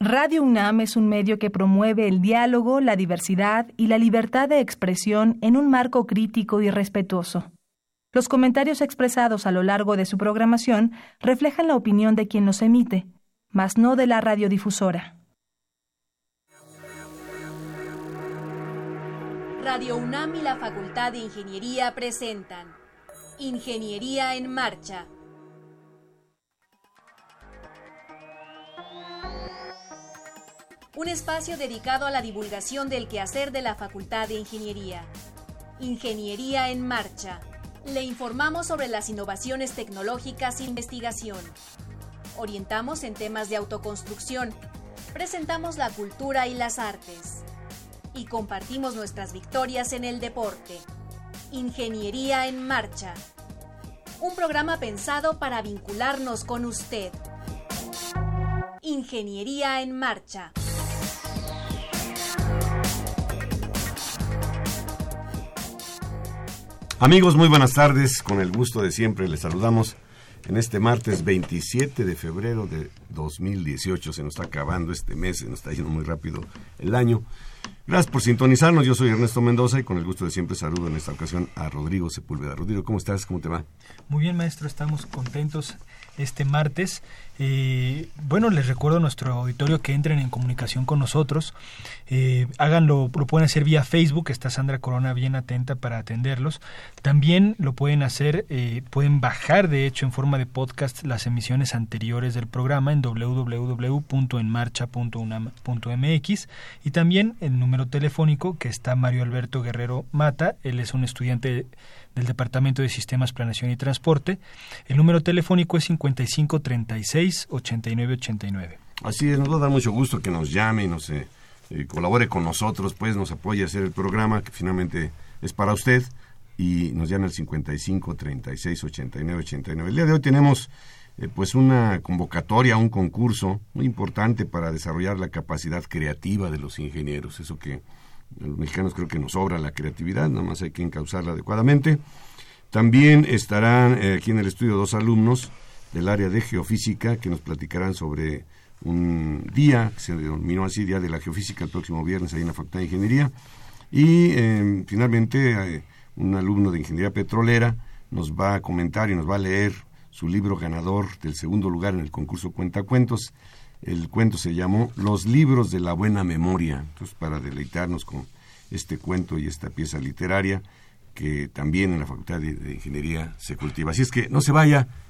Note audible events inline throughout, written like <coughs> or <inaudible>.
Radio UNAM es un medio que promueve el diálogo, la diversidad y la libertad de expresión en un marco crítico y respetuoso. Los comentarios expresados a lo largo de su programación reflejan la opinión de quien los emite, mas no de la radiodifusora. Radio UNAM y la Facultad de Ingeniería presentan Ingeniería en Marcha un espacio dedicado a la divulgación del quehacer de la Facultad de Ingeniería. Ingeniería en Marcha. Le informamos sobre las innovaciones tecnológicas e investigación. Orientamos en temas de autoconstrucción. Presentamos la cultura y las artes. Y compartimos nuestras victorias en el deporte. Ingeniería en Marcha. Un programa pensado para vincularnos con usted. Ingeniería en Marcha. Amigos, muy buenas tardes. Con el gusto de siempre les saludamos en este martes 27 de febrero de 2018. Se nos está acabando este mes, se nos está yendo muy rápido el año. Gracias por sintonizarnos. Yo soy Ernesto Mendoza y con el gusto de siempre saludo en esta ocasión a Rodrigo Sepúlveda. Rodrigo, ¿cómo estás? ¿Cómo te va? Muy bien, maestro. Estamos contentos este martes. Eh, bueno, les recuerdo a nuestro auditorio que entren en comunicación con nosotros. Eh, háganlo, lo pueden hacer vía Facebook, está Sandra Corona bien atenta para atenderlos. También lo pueden hacer, eh, pueden bajar de hecho en forma de podcast las emisiones anteriores del programa en www.enmarcha.unam.mx y también el número telefónico que está Mario Alberto Guerrero Mata, él es un estudiante del Departamento de Sistemas, Planeación y Transporte. El número telefónico es 5536-8989. Así es, nos va a dar mucho gusto que nos llame y nos eh, eh, colabore con nosotros, pues nos apoye a hacer el programa que finalmente es para usted y nos llame al 55 36 89 89. El día de hoy tenemos eh, pues una convocatoria, un concurso muy importante para desarrollar la capacidad creativa de los ingenieros, eso que los mexicanos creo que nos sobra la creatividad, nada más hay que encauzarla adecuadamente. También estarán aquí en el estudio dos alumnos del área de geofísica que nos platicarán sobre un día, que se denominó así, Día de la Geofísica, el próximo viernes ahí en la Facultad de Ingeniería. Y eh, finalmente eh, un alumno de Ingeniería Petrolera nos va a comentar y nos va a leer su libro ganador del segundo lugar en el concurso Cuentacuentos, el cuento se llamó Los libros de la buena memoria. Entonces, para deleitarnos con este cuento y esta pieza literaria que también en la Facultad de, Ingeniería se cultiva. Así es que no se vaya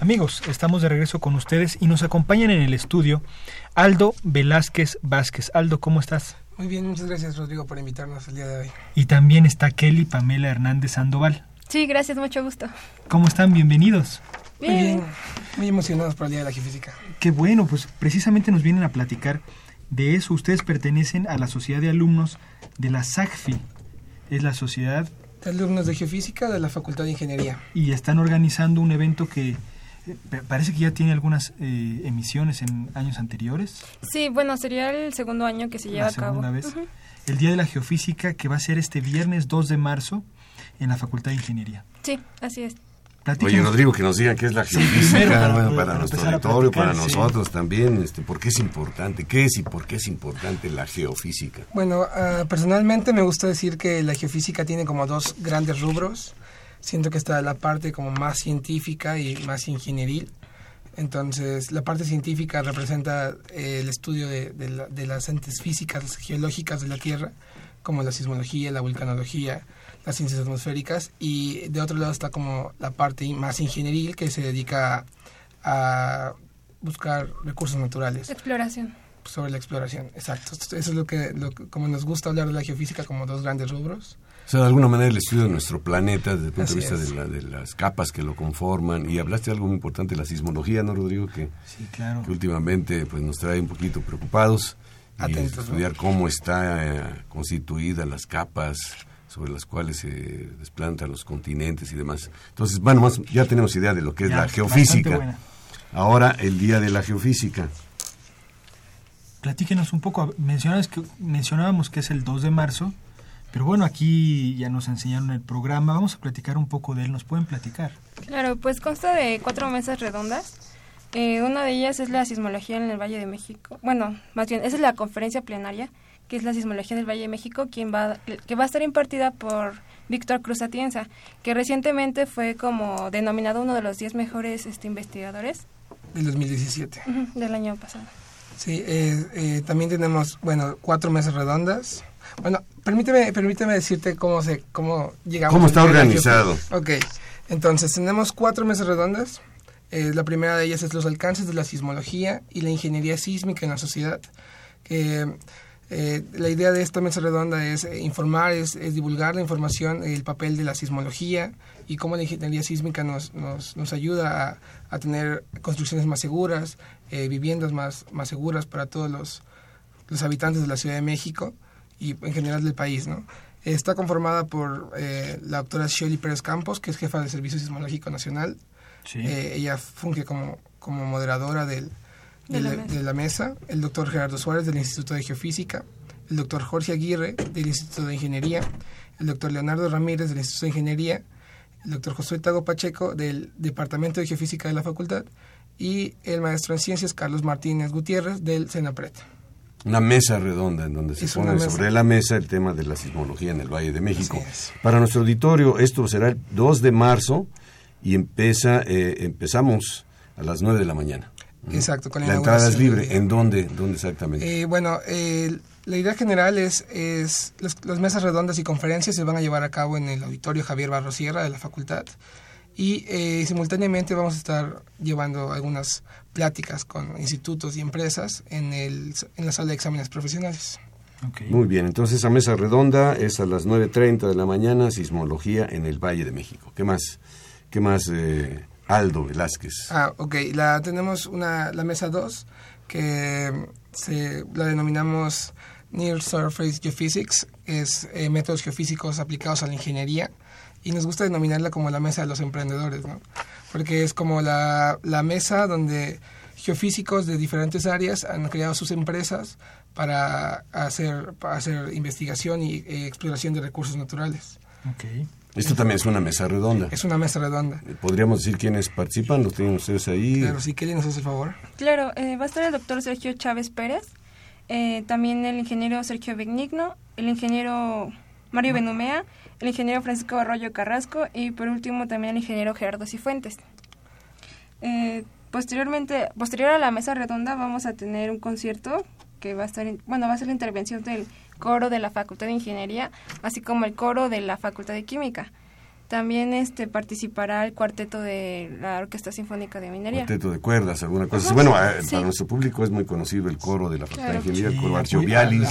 Amigos, estamos de regreso con ustedes y nos acompañan en el estudio Aldo Velázquez Vázquez. Aldo, ¿cómo estás? Muy bien, muchas gracias Rodrigo por invitarnos el día de hoy. Y también está Kelly Pamela Hernández Sandoval. Sí, gracias, mucho gusto. ¿Cómo están? Bienvenidos. Muy bien, muy emocionados por el Día de la Geofísica. Qué bueno, pues precisamente nos vienen a platicar de eso, ustedes pertenecen a la Sociedad de Alumnos de la SACFI. Es la Sociedad de Alumnos de Geofísica de la Facultad de Ingeniería. Y están organizando un evento que parece que ya tiene algunas eh, emisiones en años anteriores. Sí, bueno, sería el segundo año que se lleva a cabo. Vez. El Día de la Geofísica que va a ser este viernes 2 de marzo en la Facultad de Ingeniería. Sí, así es. Oye, Rodrigo, que nos diga qué es la geofísica, para, nuestro auditorio, para nosotros también, este, ¿por qué es importante? ¿Qué es y por qué es importante la geofísica? Bueno, ah, personalmente me gusta decir que la geofísica tiene como dos grandes rubros. Siento que está la parte como más científica y más ingenieril. Entonces, la parte científica representa eh, el estudio de, de las entes físicas geológicas de la Tierra, como la sismología, la vulcanología, las ciencias atmosféricas y de otro lado está como la parte más ingenieril que se dedica a buscar recursos naturales. Exploración. Sobre la exploración, exacto. Eso es lo que, como nos gusta hablar de la geofísica como dos grandes rubros. O sea, de alguna manera el estudio de nuestro planeta desde el punto de vista de, las capas que lo conforman. Y hablaste de algo muy importante, la sismología, ¿no, Rodrigo? Que, sí, claro. que últimamente pues, nos trae un poquito preocupados atentos. estudiar cómo está eh, constituida las capas sobre las cuales se desplantan los continentes y demás. Entonces, bueno, más, ya tenemos idea de lo que es la geofísica. Ahora, el día de la geofísica. Platíquenos un poco, mencionábamos que, mencionábamos que es el 2 de marzo, pero bueno, aquí ya nos enseñaron el programa, vamos a platicar un poco de él, ¿nos pueden platicar? Claro, pues consta de cuatro mesas redondas. Eh, una de ellas es la sismología en el Valle de México. Bueno, más bien, esa es la conferencia plenaria, que es la sismología en el Valle de México, quien va, que va a estar impartida por Víctor Cruz Atienza, que recientemente fue como denominado uno de los 10 mejores este, investigadores. Del 2017. del año pasado. Sí, eh, eh, también tenemos, bueno, cuatro mesas redondas. Bueno, permíteme, permíteme decirte cómo se, cómo llegamos. ¿Cómo está organizado? Ok, entonces tenemos cuatro mesas redondas. Eh, la primera de ellas es los alcances de la sismología y la ingeniería sísmica en la sociedad. la idea de esta mesa redonda es informar, es, divulgar la información, el papel de la sismología y cómo la ingeniería sísmica nos, nos, nos ayuda a, a, tener construcciones más seguras, eh, viviendas más, más seguras para todos los, los, habitantes de la Ciudad de México y en general del país. ¿no? Está conformada por eh, la doctora Shirley Pérez Campos, que es jefa del Servicio Sismológico Nacional. Eh, ella funge como, como moderadora del, de, la de, la mesa. El doctor Gerardo Suárez del Instituto de Geofísica. El doctor Jorge Aguirre del Instituto de Ingeniería. El doctor Leonardo Ramírez del Instituto de Ingeniería. El doctor Josué Tago Pacheco del Departamento de Geofísica de la Facultad y el maestro en ciencias Carlos Martínez Gutiérrez del Senapret. Una mesa redonda en donde se pone sobre la mesa el tema de la sismología en el Valle de México. Para nuestro auditorio, esto será el 2 de marzo y empieza, eh, empezamos a las 9 de la mañana. Exacto, con la, entrada es libre. ¿En dónde, dónde exactamente? Eh, bueno, la idea general es, es las mesas redondas y conferencias se van a llevar a cabo en el auditorio Javier Barrosierra de la facultad y eh, simultáneamente vamos a estar llevando algunas pláticas con institutos y empresas en, el, en la sala de exámenes profesionales. Muy bien, entonces esa mesa redonda es a las 9.30 de la mañana, sismología en el Valle de México. ¿Qué más? ¿Qué más, eh, Aldo Velázquez? Ah, ok, la, tenemos una, la mesa 2 que se, la denominamos Near Surface Geophysics, es eh, métodos geofísicos aplicados a la ingeniería y nos gusta denominarla como la mesa de los emprendedores, ¿no? Porque es como la, la mesa donde geofísicos de diferentes áreas han creado sus empresas para hacer, para hacer investigación y eh, exploración de recursos naturales. Okay. Esto también es una mesa redonda. Es una mesa redonda. ¿Podríamos decir quiénes participan? ¿Lo tienen ustedes ahí? Claro, si Kelly nos hace el favor. Claro, eh, va a estar el doctor Sergio Chávez Pérez, eh, también el ingeniero Sergio Benigno, el ingeniero Mario Benumea, el ingeniero Francisco Arroyo Carrasco y por último también el ingeniero Gerardo Cifuentes. Eh, posteriormente, posterior a la mesa redonda vamos a tener un concierto que va a estar, bueno, va a ser la intervención del coro de la Facultad de Ingeniería, así como el coro de la Facultad de Química. También este participará el cuarteto de la Orquesta Sinfónica de Minería. Cuarteto de cuerdas, alguna cosa Bueno, eh, para nuestro público es muy conocido el coro de la Facultad de Ingeniería, el coro Arcio Vialis.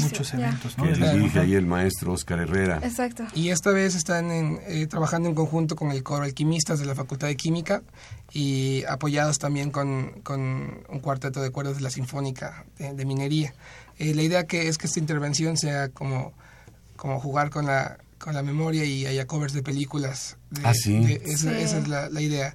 muchos eventos, ¿no? Que dirige ahí el maestro Oscar Herrera. Exacto. Y esta vez están eh, trabajando en conjunto con el coro Alquimistas de la Facultad de Química y apoyados también con, con un cuarteto de cuerdas de la Sinfónica de, Minería. Eh, la idea que es que esta intervención sea como, como jugar con la con la memoria y haya covers de películas. De, ah, sí. esa, es la, la, idea.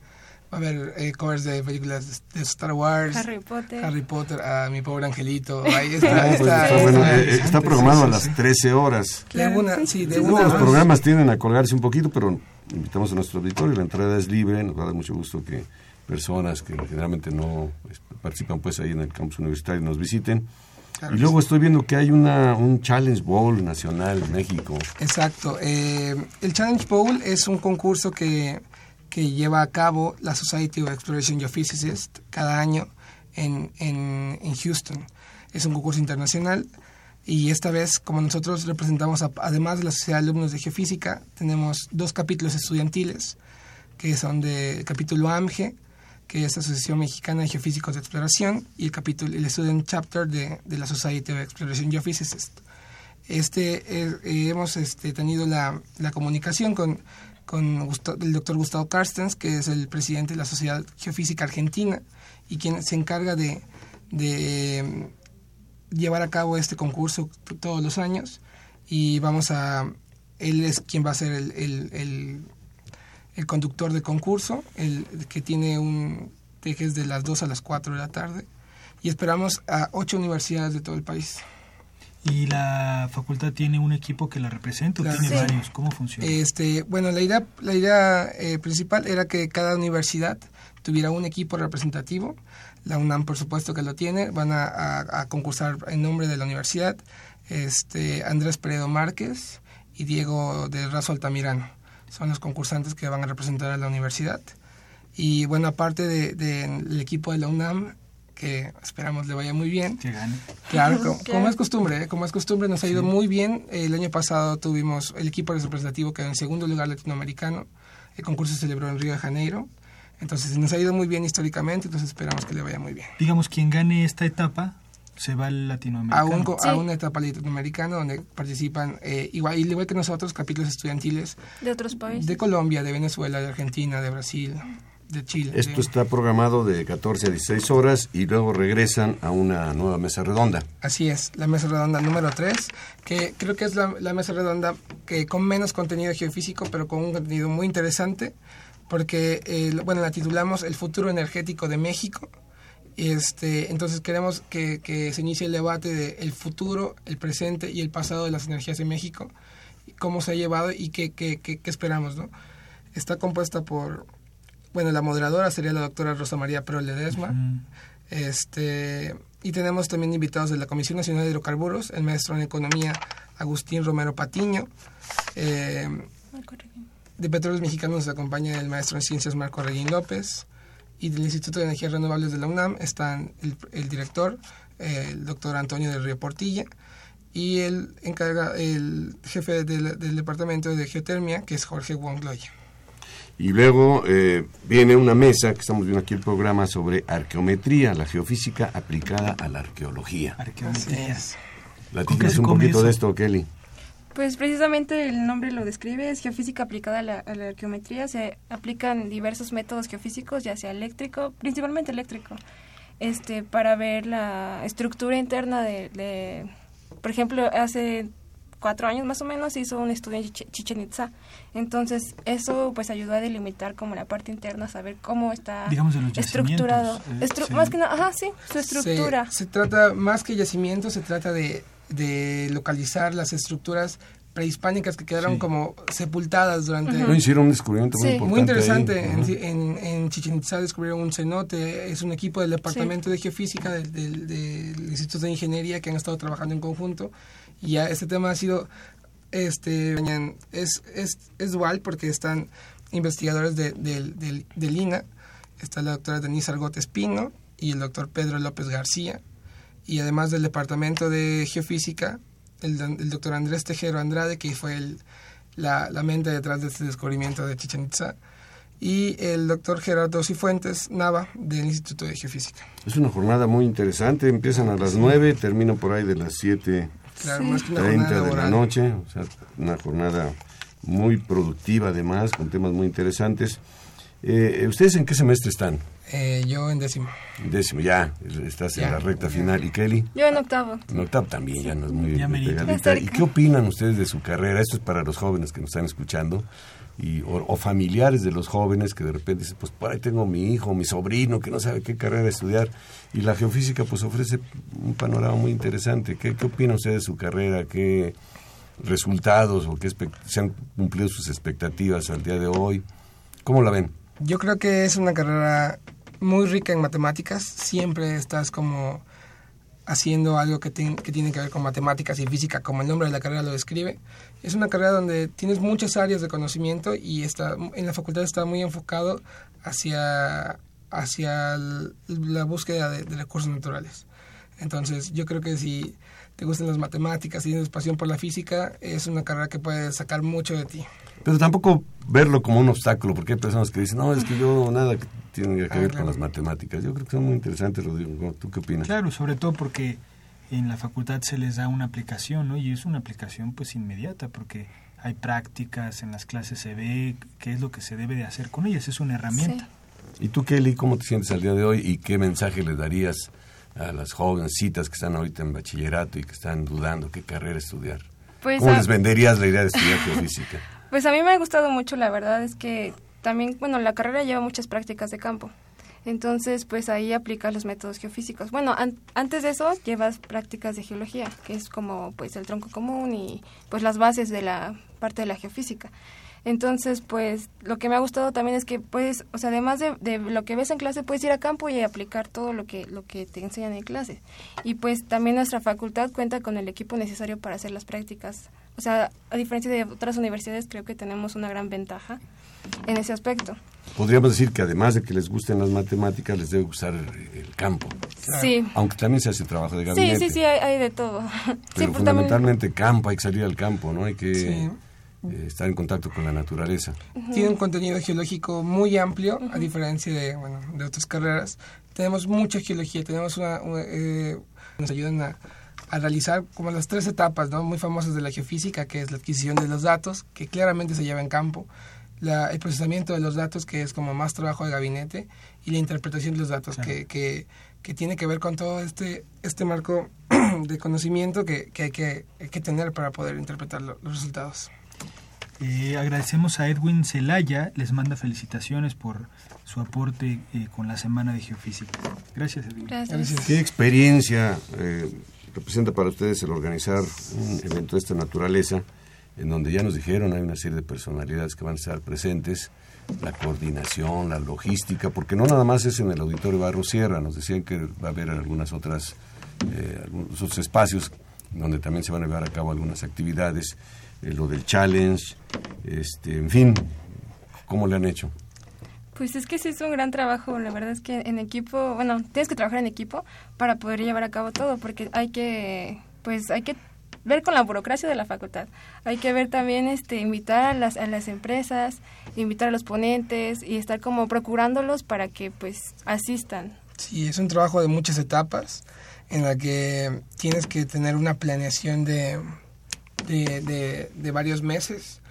Va a haber eh, covers de películas de Star Wars, Harry Potter, Harry Potter a mi pobre angelito. <laughs> Ahí está, ah, pues está, está, bueno, eh, está, programado a las 13 horas. De una, sí, de una. Los programas tienden a colgarse un poquito, pero invitamos a nuestro auditorio, la entrada es libre, nos va a dar mucho gusto que personas que generalmente no pues, participan pues ahí en el campus universitario nos visiten y luego estoy viendo que hay una, un Challenge Bowl nacional en México. Exacto. Eh, el Challenge Bowl es un concurso que, que, lleva a cabo la Society of Exploration Geophysicists cada año en, en, en, Houston. Es un concurso internacional y esta vez, como nosotros representamos, además de la Sociedad de Alumnos de Geofísica, tenemos dos capítulos estudiantiles que son del capítulo AMGE que es la Asociación Mexicana de Geofísicos de Exploración, y el capítulo, el Student Chapter de, de la Society of Exploration Geophysicists. Este, eh, eh, hemos este, tenido la, la, comunicación con, con el doctor Gustavo Carstens, que es el presidente de la Sociedad Geofísica Argentina y quien se encarga de, de, llevar a cabo este concurso todos los años y vamos a... Él es quien va a ser el, el, el, conductor del concurso, el que tiene un tejes de las 2 a las 4 de la tarde y esperamos a ocho universidades de todo el país. ¿Y la facultad tiene un equipo que la representa o tiene varios? ¿Cómo funciona? Este, bueno, la idea, la idea eh, principal era que cada universidad tuviera un equipo representativo. La UNAM, por supuesto, que lo tiene. Van a, concursar en nombre de la universidad este, Andrés Peredo Márquez y Diego de Razo Altamirano. Son los concursantes que van a representar a la universidad. Y bueno, aparte del de, equipo de la UNAM, que esperamos le vaya muy bien. Que gane. Claro, <laughs> como, es costumbre, ¿eh? como es costumbre, nos ha ido muy bien. El año pasado tuvimos el equipo representativo que en segundo lugar latinoamericano. El concurso se celebró en Río de Janeiro. Entonces nos ha ido muy bien históricamente, entonces esperamos que le vaya muy bien. Digamos, quien gane esta etapa se va al latinoamericano. A, una etapa latinoamericana donde participan, eh, igual, igual que nosotros, capítulos estudiantiles. De otros países. De Colombia, de Venezuela, de Argentina, de Brasil, de Chile. Esto está programado de 14 a 16 horas y luego regresan a una nueva mesa redonda. Así es, la mesa redonda número 3, que creo que es la, la mesa redonda que con menos contenido geofísico, pero con un contenido muy interesante porque, eh, bueno, la titulamos El futuro energético de México. Este, entonces queremos que, que se inicie el debate de el futuro, el presente y el pasado de las energías de México, cómo se ha llevado y qué, qué, qué, esperamos, ¿no? Está compuesta por, bueno, la moderadora sería la doctora Rosa María Perol Ledesma, este, y tenemos también invitados de la Comisión Nacional de Hidrocarburos, el maestro en Economía Agustín Romero Patiño, eh, de Petróleos Mexicanos nos acompaña el maestro en Ciencias Marco Reguín López y del Instituto de Energías Renovables de la UNAM están el, director, el doctor Antonio del Río Portilla y el, encarga, el jefe del, departamento de geotermia, que es Jorge Wongloya. Y luego eh, viene una mesa, que estamos viendo aquí el programa, sobre arqueometría, la geofísica aplicada a la arqueología. Arqueometría. Platícanos un poquito de esto, Kelly. Pues precisamente el nombre lo describe, es geofísica aplicada a la, arqueometría. Se aplican diversos métodos geofísicos, ya sea eléctrico, principalmente eléctrico, este, para ver la estructura interna de, por ejemplo, hace cuatro años más o menos hizo un estudio en Chichen Itza. Entonces, eso pues ayudó a delimitar como la parte interna, saber cómo está estructurado. Eh, más que nada, ajá, sí, su estructura. Se, se, trata, más que yacimiento, se trata de de localizar las estructuras prehispánicas que quedaron como sepultadas durante... No hicieron un descubrimiento muy importante. Muy interesante. En, en, Chichen Itza descubrieron un cenote. Es un equipo del Departamento de Geofísica del, del, Instituto de Ingeniería que han estado trabajando en conjunto. Y ya este tema ha sido... este Es, es, es dual porque están investigadores de, del, del INA. Está la doctora Denise Argot Espino y el doctor Pedro López García y además del Departamento de Geofísica, el, doctor Andrés Tejero Andrade, que fue el, la, mente detrás de este descubrimiento de Chichen Itza, y el doctor Gerardo Cifuentes Nava, del Instituto de Geofísica. Es una jornada muy interesante, empiezan a las 9, terminan por ahí de las 7. Claro, de la noche, o sea, una jornada muy productiva además, con temas muy interesantes. Eh, ¿Ustedes en qué semestre están? Eh, yo en décimo. Décimo, ya, estás en la recta final. ¿Y Kelly? Yo en octavo. En octavo también, ya no es muy pegadita. ¿Y qué opinan ustedes de su carrera? Esto es para los jóvenes que nos están escuchando. Y, o, familiares de los jóvenes que de repente dicen, pues por ahí tengo mi hijo, mi sobrino, que no sabe qué carrera estudiar. Y la geofísica pues ofrece un panorama muy interesante. ¿Qué, qué opinan ustedes de su carrera? ¿Qué resultados o qué se han cumplido sus expectativas al día de hoy? ¿Cómo la ven? Yo creo que es una carrera muy rica en matemáticas, siempre estás como haciendo algo que, que, tiene que ver con matemáticas y física, como el nombre de la carrera lo describe. Es una carrera donde tienes muchas áreas de conocimiento y está, en la facultad está muy enfocado hacia, hacia la búsqueda de, de, recursos naturales. Entonces, yo creo que si te gustan las matemáticas y tienes pasión por la física, es una carrera que puede sacar mucho de ti. Pero tampoco verlo como un obstáculo, porque hay personas que dicen, no, es que yo nada tiene que ver con las matemáticas. Yo creo que son muy interesantes, Rodrigo. ¿Tú qué opinas? Claro, sobre todo porque en la facultad se les da una aplicación, ¿no? Y es una aplicación pues inmediata, porque hay prácticas, en las clases se ve qué es lo que se debe de hacer con ellas, es una herramienta. ¿Y tú, Kelly, cómo te sientes al día de hoy y qué mensaje le darías a las jovencitas que están ahorita en bachillerato y que están dudando qué carrera estudiar? Pues ¿Cómo a- les venderías la idea de estudiar geofísica? <laughs> Pues a mí me ha gustado mucho, la verdad es que también, bueno, la carrera lleva muchas prácticas de campo. Entonces, pues ahí aplicas los métodos geofísicos. Bueno, an- antes de eso llevas prácticas de geología, que es como pues el tronco común y pues las bases de la parte de la geofísica. Entonces, pues lo que me ha gustado también es que pues, o sea, además de, de lo que ves en clase, puedes ir a campo y aplicar todo lo que lo que te enseñan en clase. Y pues también nuestra facultad cuenta con el equipo necesario para hacer las prácticas. O sea, a diferencia de otras universidades, creo que tenemos una gran ventaja en ese aspecto. Podríamos decir que además de que les gusten las matemáticas, les debe gustar el, el campo. Sí. Aunque también se hace trabajo de Sí, gabinete. sí, sí, hay, hay de todo. <laughs> sí, Pero pues también- fundamentalmente campo, hay que salir al campo, ¿no? Hay que Sí. Eh, estar en contacto con la naturaleza. Tiene un contenido geológico muy amplio, a diferencia de, bueno, de otras carreras. Tenemos mucha geología, tenemos una... una, eh, nos ayudan a, a realizar como las tres etapas ¿no? muy famosas de la geofísica, que es la adquisición de los datos, que claramente se lleva en campo, la- el procesamiento de los datos, que es como más trabajo de gabinete, y la interpretación de los datos, Claro. que, que, que tiene que ver con todo este, este marco <clears throat> de conocimiento que, que hay que, hay que tener para poder interpretar lo- los resultados. Eh, agradecemos a Edwin Celaya, les manda felicitaciones por su aporte eh, con la Semana de Geofísica. Gracias, Edwin. Gracias. Gracias. ¿Qué experiencia eh, representa para ustedes el organizar un evento de esta naturaleza, en donde ya nos dijeron hay una serie de personalidades que van a estar presentes, la coordinación, la logística, porque no nada más es en el Auditorio Barro Sierra, nos decían que va a haber algunas otras, eh, algunos otros espacios donde también se van a llevar a cabo algunas actividades, eh, lo del challenge, este, en fin, ¿cómo le han hecho? Pues es que sí es un gran trabajo, la verdad es que en equipo, bueno, tienes que trabajar en equipo para poder llevar a cabo todo, porque hay que, pues hay que ver con la burocracia de la facultad. Hay que ver también, este, invitar a las, a las empresas, invitar a los ponentes y estar como procurándolos para que pues asistan. Sí, es un trabajo de muchas etapas en la que tienes que tener una planeación de, de, de- de varios meses.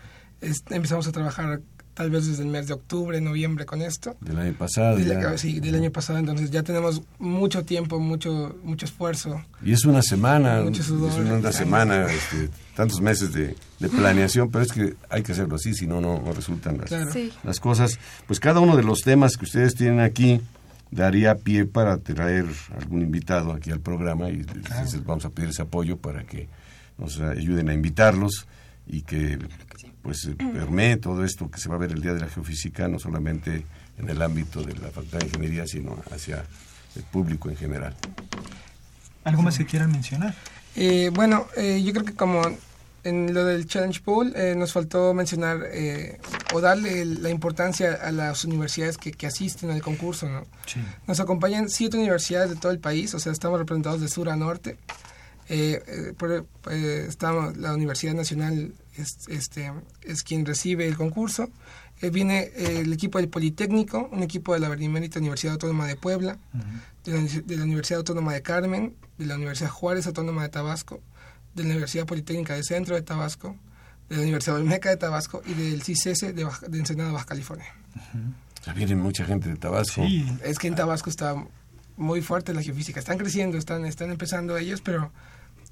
Es- empezamos a trabajar tal vez desde el mes de octubre, noviembre con esto. Del año pasado. Del, ya. sí, del año pasado, entonces ya tenemos mucho tiempo, mucho mucho esfuerzo. Y es una semana, Mucho es una semana, este, tantos meses de, de planeación, pero es que hay que hacerlo así, si no, no resultan las, Claro. Sí. las cosas. Pues cada uno de los temas que ustedes tienen aquí daría pie para traer algún invitado aquí al programa y les vamos a pedir ese apoyo para que nos ayuden a invitarlos y que pues eh, permee todo esto que se va a ver el Día de la Geofísica, no solamente en el ámbito de la Facultad de Ingeniería, sino hacia el público en general. ¿Algo más que quieran mencionar? Eh, bueno, eh, yo creo que como en lo del Challenge Pool eh, nos faltó mencionar eh, o darle la importancia a las universidades que, que asisten al concurso. ¿no? Sí. Nos acompañan siete universidades de todo el país, o sea, estamos representados de sur a norte. Eh, eh, por- eh, estamos, la Universidad Nacional es, este, es quien recibe el concurso. Eh, viene eh, el equipo del Politécnico, un equipo de la Benemérita Universidad Autónoma de Puebla, de la, de la Universidad Autónoma de Carmen, de la Universidad Juárez Autónoma de Tabasco, de la Universidad Politécnica del Centro de Tabasco, de la Universidad Olmeca de Tabasco y del CICESE de, Baja- de Ensenada, Baja California. O sea, viene mucha gente de Tabasco. Sí, Es que en Tabasco está muy fuerte la geofísica. Están creciendo, están, están empezando ellos, pero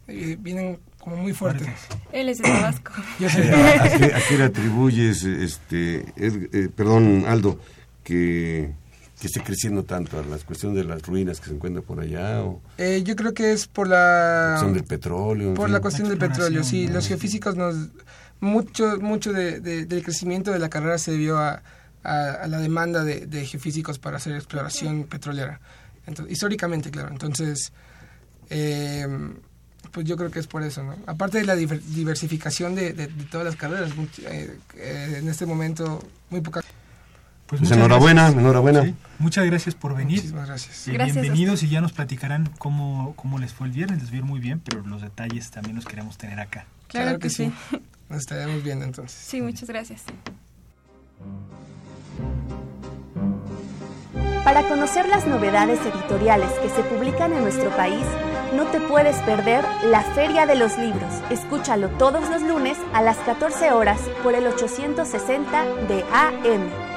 eh, vienen como muy fuertes. Él es de Tabasco. <coughs> Yo sé. ¿A qué, a qué le atribuyes, este, Ed- eh, perdón, Aldo, que, que esté creciendo tanto a las cuestiones de las ruinas que se encuentran por allá o Eh, yo creo que es por la son del petróleo? por fin? la cuestión del petróleo. Sí, los geofísicos nos mucho mucho de- de- del crecimiento de la carrera se debió a, a- a la demanda de, de geofísicos para hacer exploración petrolera. Entonces, históricamente, claro. Entonces, eh, pues yo creo que es por eso, ¿no? Aparte de la diver- diversificación de, de- de todas las carreras, much- eh, eh, en este momento muy pocas. pues Pues enhorabuena, gracias. enhorabuena. Sí, muchas gracias por venir. Muchísimas gracias. Eh, bienvenidos y ya nos platicarán cómo, cómo les fue el viernes. Les vieron muy bien, pero los detalles también los queremos tener acá. Claro, que, sí. Nos estaremos viendo entonces. Sí, muchas gracias. Para conocer las novedades editoriales que se publican en nuestro país, no te puedes perder la Feria de los Libros. Escúchalo todos los lunes a las 14 horas por el 860 de AM.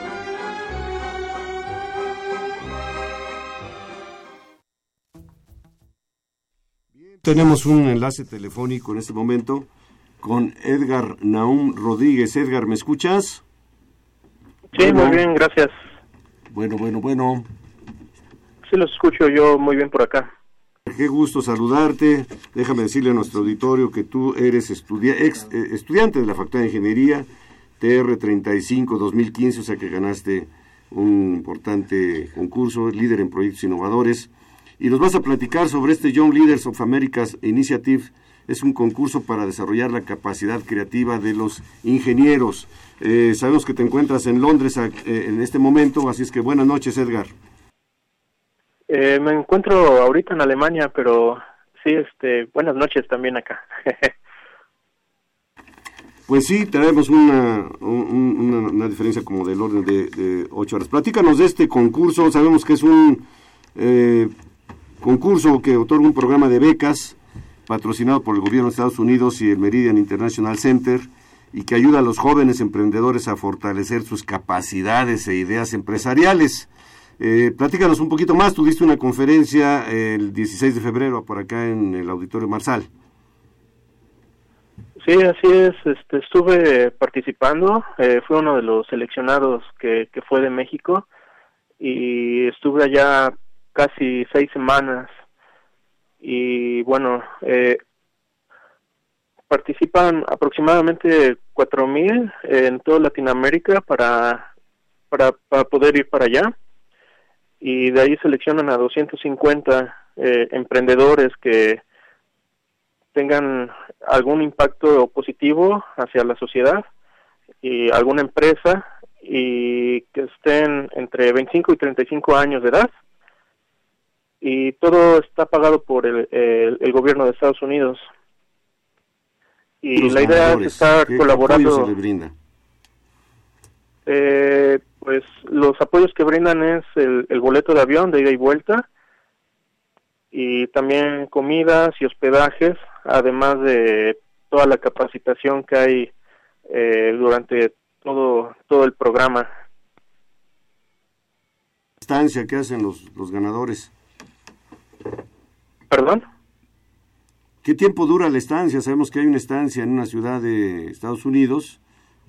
Tenemos un enlace telefónico en este momento con Edgar Naum Rodríguez. Edgar, ¿me escuchas? Sí, muy bien, gracias. Bueno, bueno, bueno. Sí, los escucho yo muy bien por acá. Qué gusto saludarte. Déjame decirle a nuestro auditorio que tú eres eh, estudiante de la Facultad de Ingeniería, TR35 2015, o sea que ganaste un importante concurso, líder en proyectos innovadores y nos vas a platicar sobre este Young Leaders of Americas Initiative. Es un concurso para desarrollar la capacidad creativa de los ingenieros. Eh, sabemos que te encuentras en Londres eh, en este momento, así es que buenas noches, Edgar. Eh, me encuentro ahorita en Alemania, pero sí, este, buenas noches también acá. <laughs> pues sí, tenemos una, una, diferencia como del orden de, de, ocho horas. Platícanos de este concurso, sabemos que es un concurso que otorga un programa de becas patrocinado por el gobierno de Estados Unidos y el Meridian International Center y que ayuda a los jóvenes emprendedores a fortalecer sus capacidades e ideas empresariales. Eh, platícanos un poquito más, tuviste una conferencia el 16 de febrero por acá en el Auditorio Marsal. Sí, así es, este, estuve participando, eh, fue uno de los seleccionados que, que fue de México y estuve allá casi seis semanas. Y bueno eh, participan aproximadamente cuatro mil en toda Latinoamérica para, para, para poder ir para allá y de ahí seleccionan a 250 eh, emprendedores que tengan algún impacto positivo hacia la sociedad y alguna empresa y que estén entre 25 y 35 años de edad y todo está pagado por el, el, gobierno de Estados Unidos. Y la idea es estar colaborando. Se le brinda? Eh, pues los apoyos que brindan es el, el boleto de avión de ida y vuelta y también comidas y hospedajes, además de toda la capacitación que hay eh, durante todo todo el programa. Estancia que hacen los, los ganadores. ¿Perdón? ¿Qué tiempo dura la estancia? Sabemos que hay una estancia en una ciudad de Estados Unidos.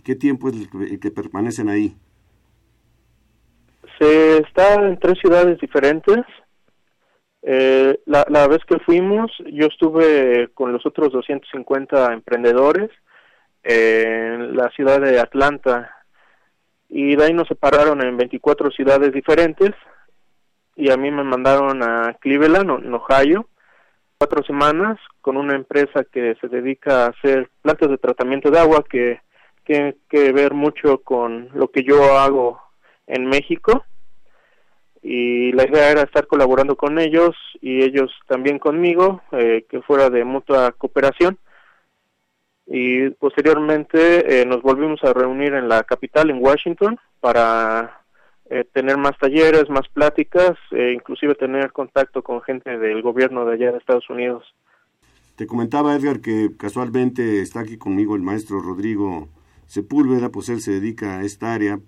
¿Qué tiempo es el que, permanecen ahí? Se está en tres ciudades diferentes. Eh, la, la, vez que fuimos, yo estuve con los otros 250 emprendedores en la ciudad de Atlanta y de ahí nos separaron en 24 ciudades diferentes y a mí me mandaron a Cleveland, en Ohio, cuatro semanas con una empresa que se dedica a hacer plantas de tratamiento de agua que tiene que ver mucho con lo que yo hago en México y la idea era estar colaborando con ellos y ellos también conmigo, eh, que fuera de mutua cooperación. Y posteriormente eh, nos volvimos a reunir en la capital, en Washington, para eh, tener más talleres, más pláticas, e inclusive tener contacto con gente del gobierno de allá de Estados Unidos. Te comentaba Edgar que casualmente está aquí conmigo el maestro Rodrigo Sepúlveda, pues él se dedica a esta área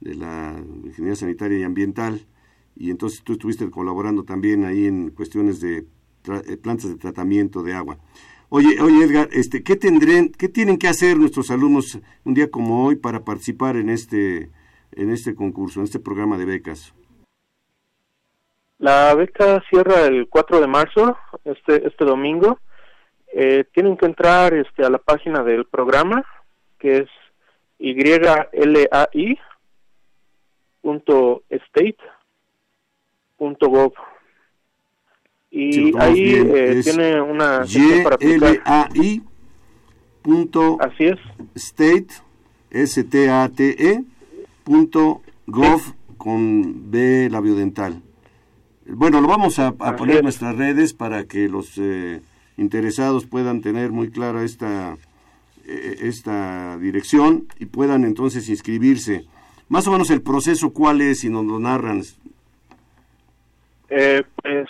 de la ingeniería sanitaria y ambiental y entonces tú estuviste colaborando también ahí en cuestiones de eh, plantas de tratamiento de agua. Oye, oye Edgar, este, ¿qué, tendrán, ¿qué tienen que hacer nuestros alumnos un día como hoy para participar en este en este concurso, en este programa de becas? La beca cierra el 4 de marzo, este, este domingo. Eh, tienen que entrar este, a la página del programa, que es ylai.state.gov. Y ahí eh, tiene una sección para aplicar. Así es. State, S-T-A-T-E, punto gov con B labiodental. Bueno, lo vamos a, poner en nuestras redes para que los eh, interesados puedan tener muy clara esta, esta dirección y puedan entonces inscribirse. Más o menos el proceso, ¿cuál es? Y nos lo narran. Eh, pues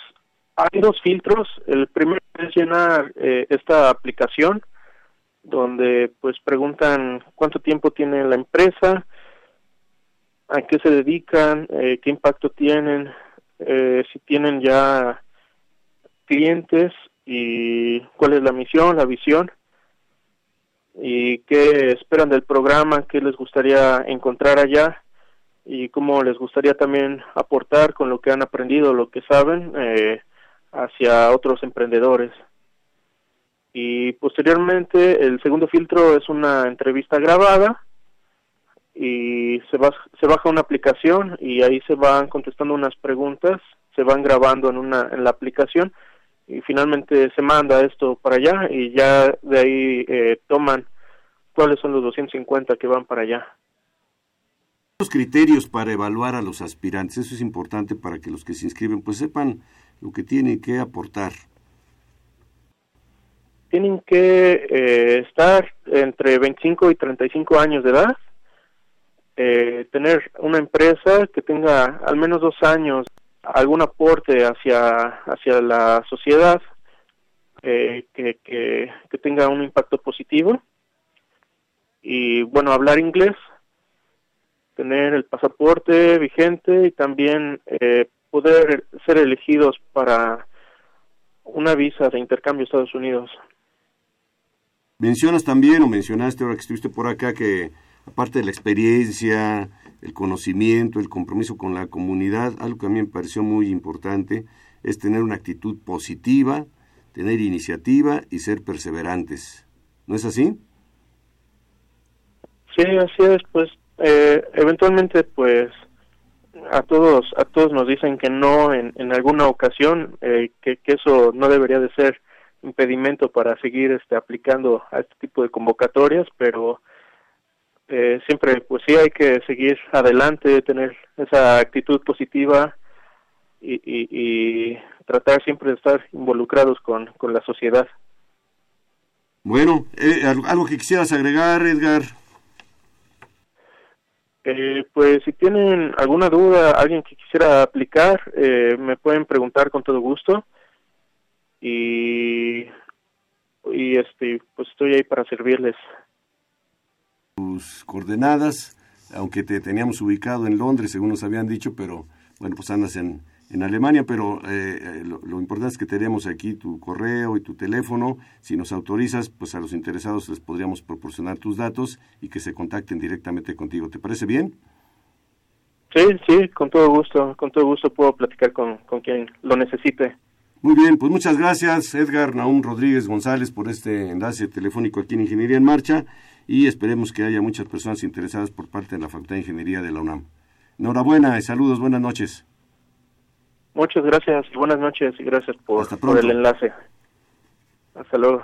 hay dos filtros. El primero es llenar esta aplicación donde pues preguntan cuánto tiempo tiene la empresa, a qué se dedican, eh, qué impacto tienen, eh, si tienen ya clientes y cuál es la misión, la visión y qué esperan del programa, qué les gustaría encontrar allá y cómo les gustaría también aportar con lo que han aprendido, lo que saben, eh, hacia otros emprendedores. Y posteriormente el segundo filtro es una entrevista grabada y se, se baja una aplicación y ahí se van contestando unas preguntas, se van grabando en, una, en la aplicación y finalmente se manda esto para allá y ya de ahí eh, toman cuáles son los 250 que van para allá. Los criterios para evaluar a los aspirantes, eso es importante para que los que se inscriben pues sepan lo que tienen que aportar. Tienen que eh, estar entre 25 y 35 años de edad, eh, tener una empresa que tenga al menos dos años algún aporte hacia, hacia la sociedad, eh, que, que, que tenga un impacto positivo y bueno, hablar inglés, tener el pasaporte vigente y también eh, poder ser elegidos para una visa de intercambio a Estados Unidos. Mencionas también, o mencionaste ahora que estuviste por acá, que aparte de la experiencia, el conocimiento, el compromiso con la comunidad, algo que a mí me pareció muy importante es tener una actitud positiva, tener iniciativa y ser perseverantes. ¿No es así? Sí, así es, pues eh, eventualmente pues a todos a todos nos dicen que no en, alguna ocasión eh, que, que, eso no debería de ser impedimento para seguir este aplicando a este tipo de convocatorias pero eh, siempre pues sí hay que seguir adelante tener esa actitud positiva y, y, y tratar siempre de estar involucrados con, con la sociedad bueno algo que quisieras agregar Edgar eh, pues si tienen alguna duda, alguien que quisiera aplicar, eh, me pueden preguntar con todo gusto. Y, y este, pues estoy ahí para servirles. Tus coordenadas, aunque te teníamos ubicado en Londres, según nos habían dicho, pero bueno, pues andas en, en Alemania, pero eh, eh, lo, importante es que tenemos aquí tu correo y tu teléfono. Si nos autorizas, pues a los interesados les podríamos proporcionar tus datos y que se contacten directamente contigo. ¿Te parece bien? Sí, sí, con todo gusto. Con todo gusto puedo platicar con, con quien lo necesite. Muy bien, pues muchas gracias Edgar Naum Rodríguez González por este enlace telefónico aquí en Ingeniería en Marcha y esperemos que haya muchas personas interesadas por parte de la Facultad de Ingeniería de la UNAM. Enhorabuena y saludos, buenas noches. Muchas gracias buenas noches y gracias por, por el enlace. Hasta luego.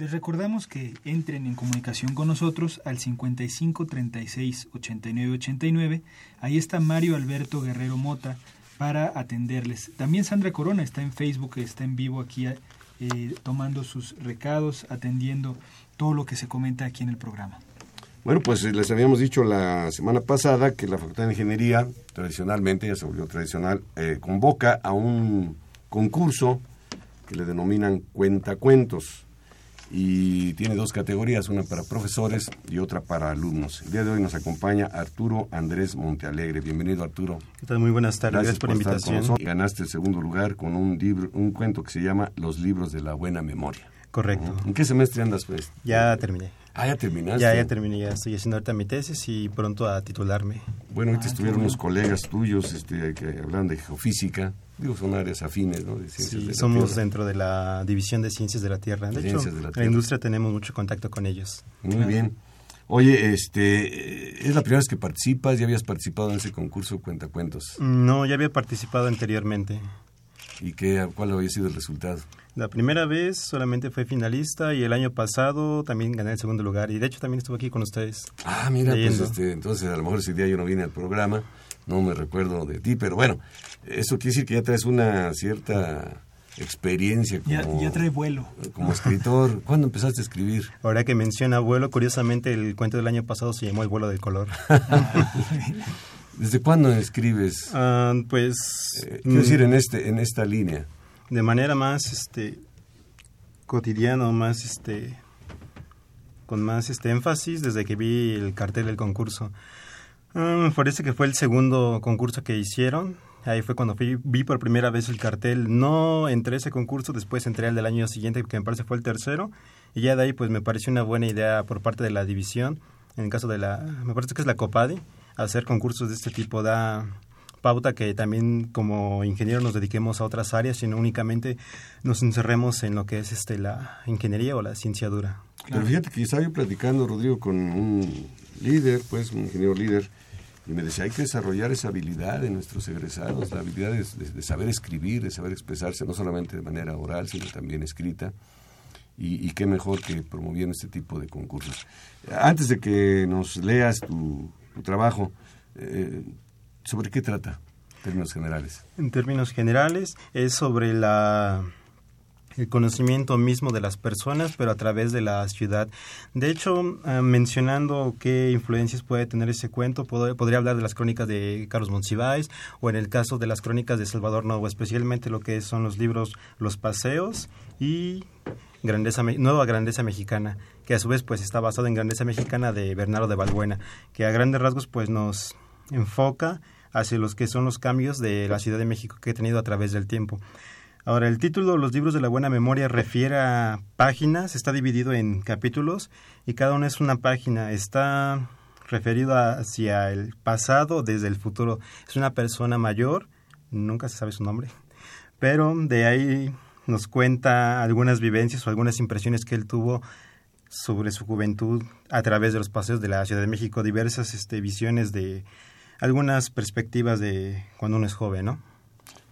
Les recordamos que entren en comunicación con nosotros al 55 36 89 89. Ahí está Mario Alberto Guerrero Mota para atenderles. También Sandra Corona está en Facebook, está en vivo aquí eh, tomando sus recados, atendiendo todo lo que se comenta aquí en el programa. Bueno, pues eh, les habíamos dicho la semana pasada que la Facultad de Ingeniería, tradicionalmente, ya se volvió tradicional, eh, convoca a un concurso que le denominan cuentacuentos y tiene dos categorías, una para profesores y otra para alumnos. El día de hoy nos acompaña Arturo Andrés Montealegre. Bienvenido Arturo. ¿Qué tal? Muy buenas tardes. Gracias, por, la invitación. Ganaste el segundo lugar con un libro, un cuento que se llama Los libros de la buena memoria. Correcto. ¿En qué semestre andas pues? Ya terminé. Ah, ya terminaste. Ya, ya terminé, ya estoy haciendo ahorita mi tesis y pronto a titularme. Bueno, ahorita estuvieron unos colegas tuyos este, que hablan de geofísica. Digo, son áreas afines, ¿no? De ciencias sí, somos dentro de la División de Ciencias de la Tierra. De, hecho, en la industria tenemos mucho contacto con ellos. Muy bien. Oye, este, ¿es la primera vez que participas? ¿Ya habías participado en ese concurso Cuentacuentos? No, ya había participado anteriormente. ¿Y qué, cuál había sido el resultado? La primera vez solamente fue finalista y el año pasado también gané el segundo lugar y de hecho también estuve aquí con ustedes. Ah, mira, pues este, entonces a lo mejor ese día yo no vine al programa, no me recuerdo de ti, pero bueno, eso quiere decir que ya traes una cierta experiencia como, ya, trae vuelo. Como escritor. <laughs> ¿Cuándo empezaste a escribir? Ahora que menciona vuelo, curiosamente el cuento del año pasado se llamó El vuelo del color. <laughs> ¿Desde cuándo escribes? Ah, pues... Eh, quiero decir, en, este, en esta línea. De manera más este, cotidiana, más este, con más este énfasis desde que vi el cartel del concurso. Me parece que fue el segundo concurso que hicieron. Ahí fue cuando vi por primera vez el cartel. No entré ese concurso, después entré al del año siguiente, que me parece fue el tercero. Y ya de ahí pues me pareció una buena idea por parte de la división, en caso de la, me parece que es la COPADI, hacer concursos de este tipo da pauta que también como ingeniero nos dediquemos a otras áreas, sino únicamente nos encerremos en lo que es este la ingeniería o la ciencia dura. Pero fíjate que estaba yo platicando, Rodrigo, con un líder, pues un ingeniero líder, y me decía, hay que desarrollar esa habilidad de nuestros egresados, la habilidad de, de, saber escribir, de saber expresarse, no solamente de manera oral, sino también escrita. Y, y, qué mejor que promoviendo este tipo de concursos. Antes de que nos leas tu, tu trabajo. Eh, ¿Sobre qué trata en términos generales? En términos generales es sobre la el conocimiento mismo de las personas, pero a través de la ciudad. De hecho, eh, mencionando qué influencias puede tener ese cuento, podría hablar de las crónicas de Carlos Monsiváis o en el caso de las crónicas de Salvador Novo, especialmente lo que son los libros Los Paseos y Grandeza, Nueva Grandeza Mexicana, que a su vez pues está basado en Grandeza Mexicana de Bernardo de Balbuena, que a grandes rasgos pues nos enfoca hacia los que son los cambios de la Ciudad de México que he tenido a través del tiempo. Ahora, el título Los libros de la buena memoria refiere a páginas, está dividido en capítulos y cada uno es una página, está referido hacia el pasado desde el futuro. Es una persona mayor, nunca se sabe su nombre, pero de ahí nos cuenta algunas vivencias o algunas impresiones que él tuvo sobre su juventud a través de los paseos de la Ciudad de México, diversas este, visiones de algunas perspectivas de cuando uno es joven, ¿no?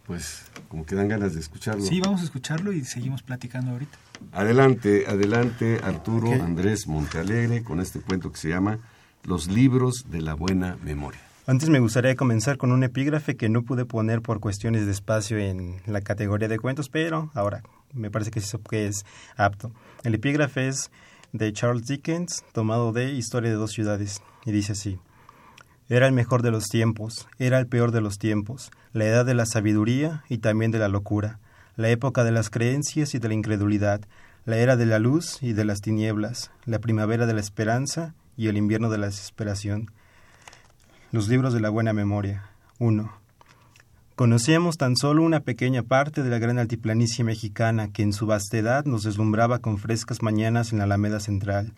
Pues como que dan ganas de escucharlo. Sí, vamos a escucharlo y seguimos platicando ahorita. Adelante, adelante Arturo Andrés Montealegre con este cuento que se llama Los libros de la buena memoria. Antes me gustaría comenzar con un epígrafe que no pude poner por cuestiones de espacio en la categoría de cuentos, pero ahora me parece que eso que es apto. El epígrafe es de Charles Dickens, tomado de Historia de dos ciudades, y dice así. Era el mejor de los tiempos, era el peor de los tiempos, la edad de la sabiduría y también de la locura, la época de las creencias y de la incredulidad, la era de la luz y de las tinieblas, la primavera de la esperanza y el invierno de la desesperación los libros de la buena memoria. 1. Conocíamos tan solo una pequeña parte de la gran altiplanicie mexicana que en su vastedad nos deslumbraba con frescas mañanas en la Alameda Central.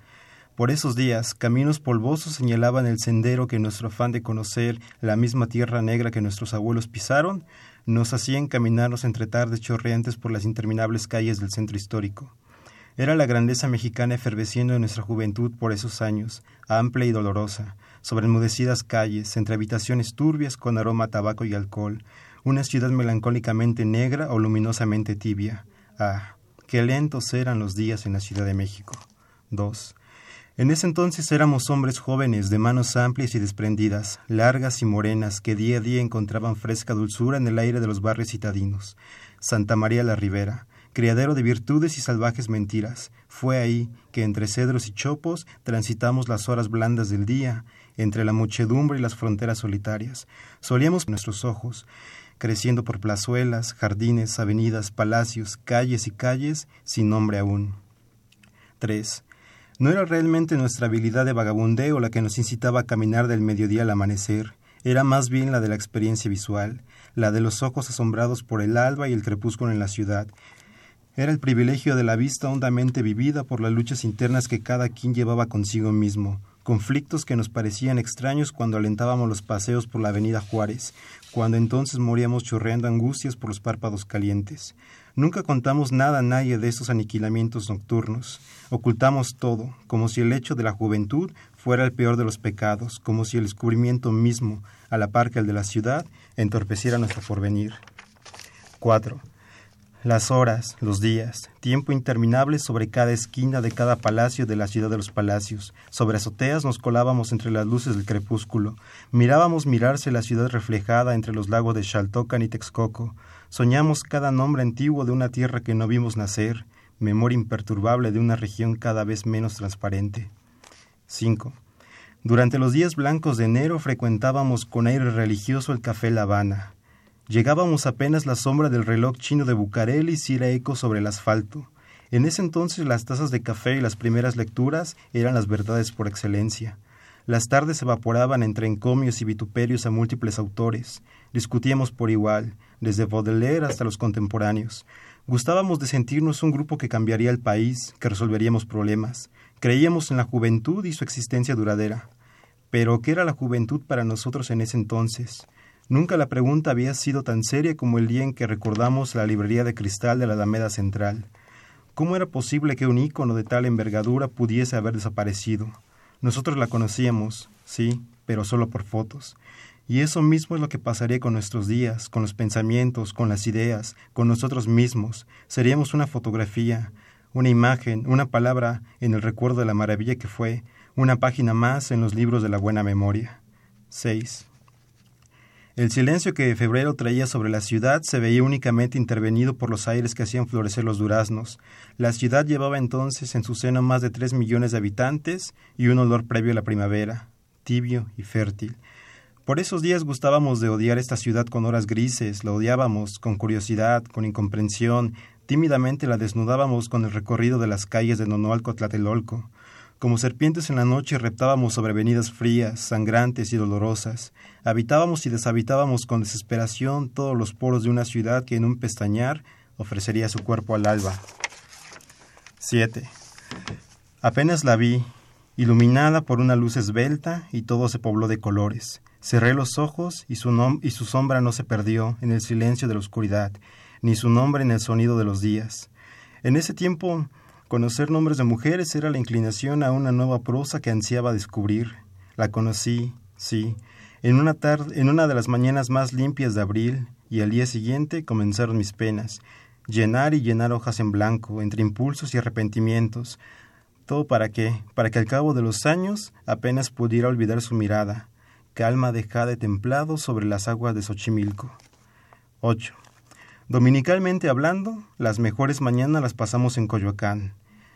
Por esos días, caminos polvosos señalaban el sendero que nuestro afán de conocer la misma tierra negra que nuestros abuelos pisaron nos hacían caminarnos entre tardes chorreantes por las interminables calles del centro histórico. Era la grandeza mexicana eferveciendo en nuestra juventud por esos años, amplia y dolorosa, sobre enmudecidas calles, entre habitaciones turbias con aroma tabaco y alcohol, una ciudad melancólicamente negra o luminosamente tibia. Ah, qué lentos eran los días en la Ciudad de México. 2. En ese entonces éramos hombres jóvenes, de manos amplias y desprendidas, largas y morenas, que día a día encontraban fresca dulzura en el aire de los barrios citadinos. Santa María la Ribera, criadero de virtudes y salvajes mentiras. Fue ahí que entre cedros y chopos transitamos las horas blandas del día, entre la muchedumbre y las fronteras solitarias. Solíamos nuestros ojos, creciendo por plazuelas, jardines, avenidas, palacios, calles y calles, sin nombre aún. 3. No era realmente nuestra habilidad de vagabundeo la que nos incitaba a caminar del mediodía al amanecer, era más bien la de la experiencia visual, la de los ojos asombrados por el alba y el crepúsculo en la ciudad. Era el privilegio de la vista hondamente vivida por las luchas internas que cada quien llevaba consigo mismo, conflictos que nos parecían extraños cuando alentábamos los paseos por la avenida Juárez, cuando entonces moríamos chorreando angustias por los párpados calientes. Nunca contamos nada a nadie de esos aniquilamientos nocturnos. Ocultamos todo, como si el hecho de la juventud fuera el peor de los pecados, como si el descubrimiento mismo, a la par que el de la ciudad, entorpeciera nuestro porvenir. 4. Las horas, los días, tiempo interminable sobre cada esquina de cada palacio de la ciudad de los palacios. Sobre azoteas nos colábamos entre las luces del crepúsculo. Mirábamos mirarse la ciudad reflejada entre los lagos de Xaltocan y Texcoco. Soñamos cada nombre antiguo de una tierra que no vimos nacer, memoria imperturbable de una región cada vez menos transparente. 5. Durante los días blancos de enero frecuentábamos con aire religioso el café La Habana. Llegábamos apenas la sombra del reloj chino de Bucareli y era eco sobre el asfalto. En ese entonces las tazas de café y las primeras lecturas eran las verdades por excelencia. Las tardes evaporaban entre encomios y vituperios a múltiples autores. Discutíamos por igual, desde Baudelaire hasta los contemporáneos. Gustábamos de sentirnos un grupo que cambiaría el país, que resolveríamos problemas. Creíamos en la juventud y su existencia duradera. Pero, ¿qué era la juventud para nosotros en ese entonces? Nunca la pregunta había sido tan seria como el día en que recordamos la librería de cristal de la Alameda Central. ¿Cómo era posible que un ícono de tal envergadura pudiese haber desaparecido? Nosotros la conocíamos, sí, pero solo por fotos. Y eso mismo es lo que pasaría con nuestros días, con los pensamientos, con las ideas, con nosotros mismos. Seríamos una fotografía, una imagen, una palabra en el recuerdo de la maravilla que fue, una página más en los libros de la buena memoria. 6. El silencio que febrero traía sobre la ciudad se veía únicamente intervenido por los aires que hacían florecer los duraznos. La ciudad llevaba entonces en su seno más de tres millones de habitantes y un olor previo a la primavera, tibio y fértil. Por esos días gustábamos de odiar esta ciudad con horas grises, la odiábamos con curiosidad, con incomprensión, tímidamente la desnudábamos con el recorrido de las calles de Nonoalco Tlatelolco. Como serpientes en la noche reptábamos sobre avenidas frías, sangrantes y dolorosas. Habitábamos y deshabitábamos con desesperación todos los poros de una ciudad que en un pestañar ofrecería su cuerpo al alba. 7. Apenas la vi, iluminada por una luz esbelta, y todo se pobló de colores. Cerré los ojos y su, y su sombra no se perdió en el silencio de la oscuridad, ni su nombre en el sonido de los días. En ese tiempo Conocer nombres de mujeres era la inclinación a una nueva prosa que ansiaba descubrir. La conocí, sí, en una, tarde, en una de las mañanas más limpias de abril, y al día siguiente comenzaron mis penas. Llenar y llenar hojas en blanco, entre impulsos y arrepentimientos. ¿Todo para qué? Para que al cabo de los años apenas pudiera olvidar su mirada, calma dejada y templado sobre las aguas de Xochimilco. 8. Dominicalmente hablando, las mejores mañanas las pasamos en Coyoacán.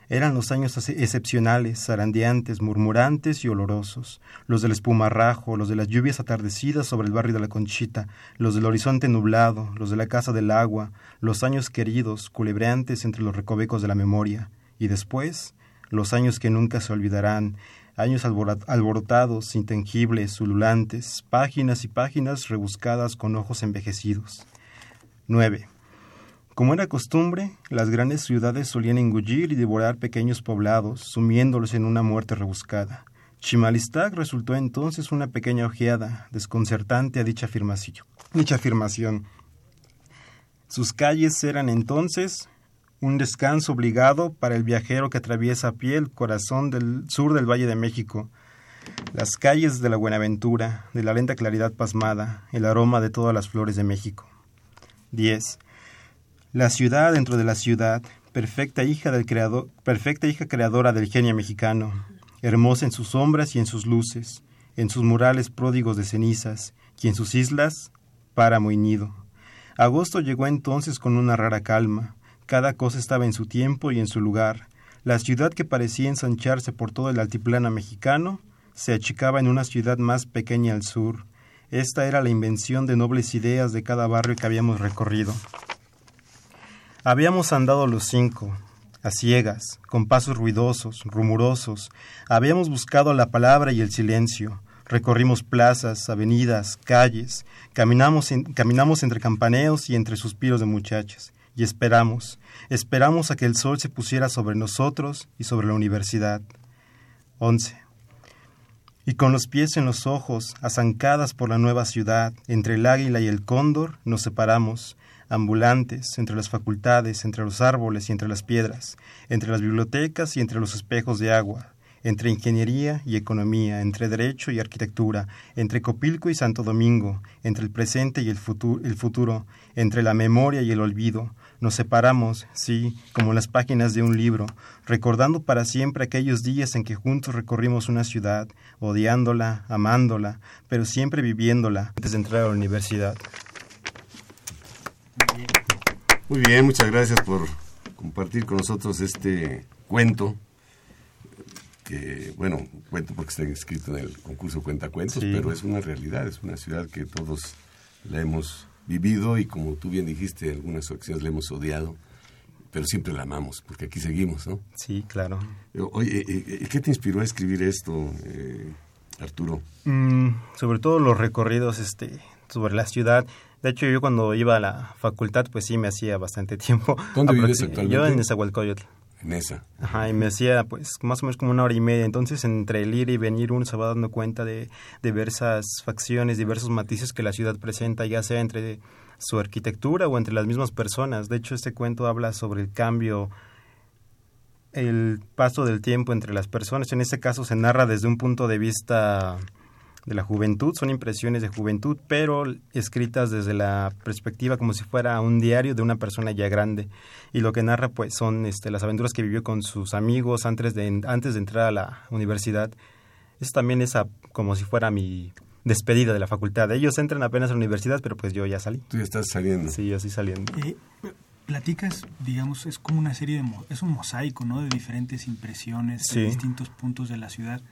Eran los años excepcionales, zarandeantes, murmurantes y olorosos, los del espumarrajo, los de las lluvias atardecidas sobre el barrio de la Conchita, los del horizonte nublado, los de la casa del agua, los años queridos, culebreantes entre los recovecos de la memoria, y después, los años que nunca se olvidarán, años alborotados, intangibles, ululantes, páginas y páginas rebuscadas con ojos envejecidos. 9. Como era costumbre, las grandes ciudades solían engullir y devorar pequeños poblados, sumiéndolos en una muerte rebuscada. Chimalistac resultó entonces una pequeña ojeada, desconcertante a dicha afirmación. Dicha afirmación. Sus calles eran entonces un descanso obligado para el viajero que atraviesa a pie el corazón del sur del Valle de México. Las calles de la Buenaventura, de la lenta claridad pasmada, el aroma de todas las flores de México. 10. La ciudad dentro de la ciudad, perfecta hija del creador, perfecta hija creadora del genio mexicano, hermosa en sus sombras y en sus luces, en sus murales pródigos de cenizas, y en sus islas, páramo y nido. Agosto llegó entonces con una rara calma, cada cosa estaba en su tiempo y en su lugar. La ciudad que parecía ensancharse por todo el altiplano mexicano se achicaba en una ciudad más pequeña al sur. Esta era la invención de nobles ideas de cada barrio que habíamos recorrido. Habíamos andado los cinco, a ciegas, con pasos ruidosos, rumorosos. Habíamos buscado la palabra y el silencio. Recorrimos plazas, avenidas, calles. Caminamos, caminamos entre campaneos y entre suspiros de muchachas. Y esperamos, esperamos a que el sol se pusiera sobre nosotros y sobre la universidad. 11. Y con los pies en los ojos, azancadas por la nueva ciudad, entre el águila y el cóndor, nos separamos, ambulantes, entre las facultades, entre los árboles y entre las piedras, entre las bibliotecas y entre los espejos de agua, entre ingeniería y economía, entre derecho y arquitectura, entre Copilco y Santo Domingo, entre el presente y el futuro, el futuro, entre la memoria y el olvido. Nos separamos, sí, como las páginas de un libro, recordando para siempre aquellos días en que juntos recorrimos una ciudad, odiándola, amándola, pero siempre viviéndola antes de entrar a la universidad. Muy bien, muchas gracias por compartir con nosotros este cuento. Que, bueno, cuento porque está escrito en el concurso Cuentacuentos, pero es una realidad, es una ciudad que todos la hemos vivido y como tú bien dijiste, en algunas ocasiones la hemos odiado, pero siempre la amamos, porque aquí seguimos, ¿no? Sí, claro. Oye, eh, eh, ¿qué te inspiró a escribir esto, eh, Arturo? Mm, sobre todo los recorridos este, sobre la ciudad. De hecho, yo cuando iba a la facultad, pues sí me hacía bastante <laughs> tiempo. ¿Dónde vives actualmente? Yo en Nezahualcóyotl. Ajá, y me hacía pues más o menos como una hora y media. Entonces, entre el ir y venir, uno se va dando cuenta de diversas facciones, diversos matices que la ciudad presenta, ya sea entre su arquitectura o entre las mismas personas. De hecho, este cuento habla sobre el cambio, el paso del tiempo entre las personas. En este caso se narra desde un punto de vista de la juventud, son impresiones de juventud, pero escritas desde la perspectiva como si fuera un diario de una persona ya grande. Y lo que narra pues son este, las aventuras que vivió con sus amigos antes de, antes de entrar a la universidad. Es también esa como si fuera mi despedida de la facultad. Ellos entran apenas a la universidad, pero pues yo ya salí. Tú ya estás saliendo. Sí, yo estoy saliendo. Eh, platicas, digamos, es como una serie de... es un mosaico, ¿no? De diferentes impresiones de distintos puntos de la ciudad.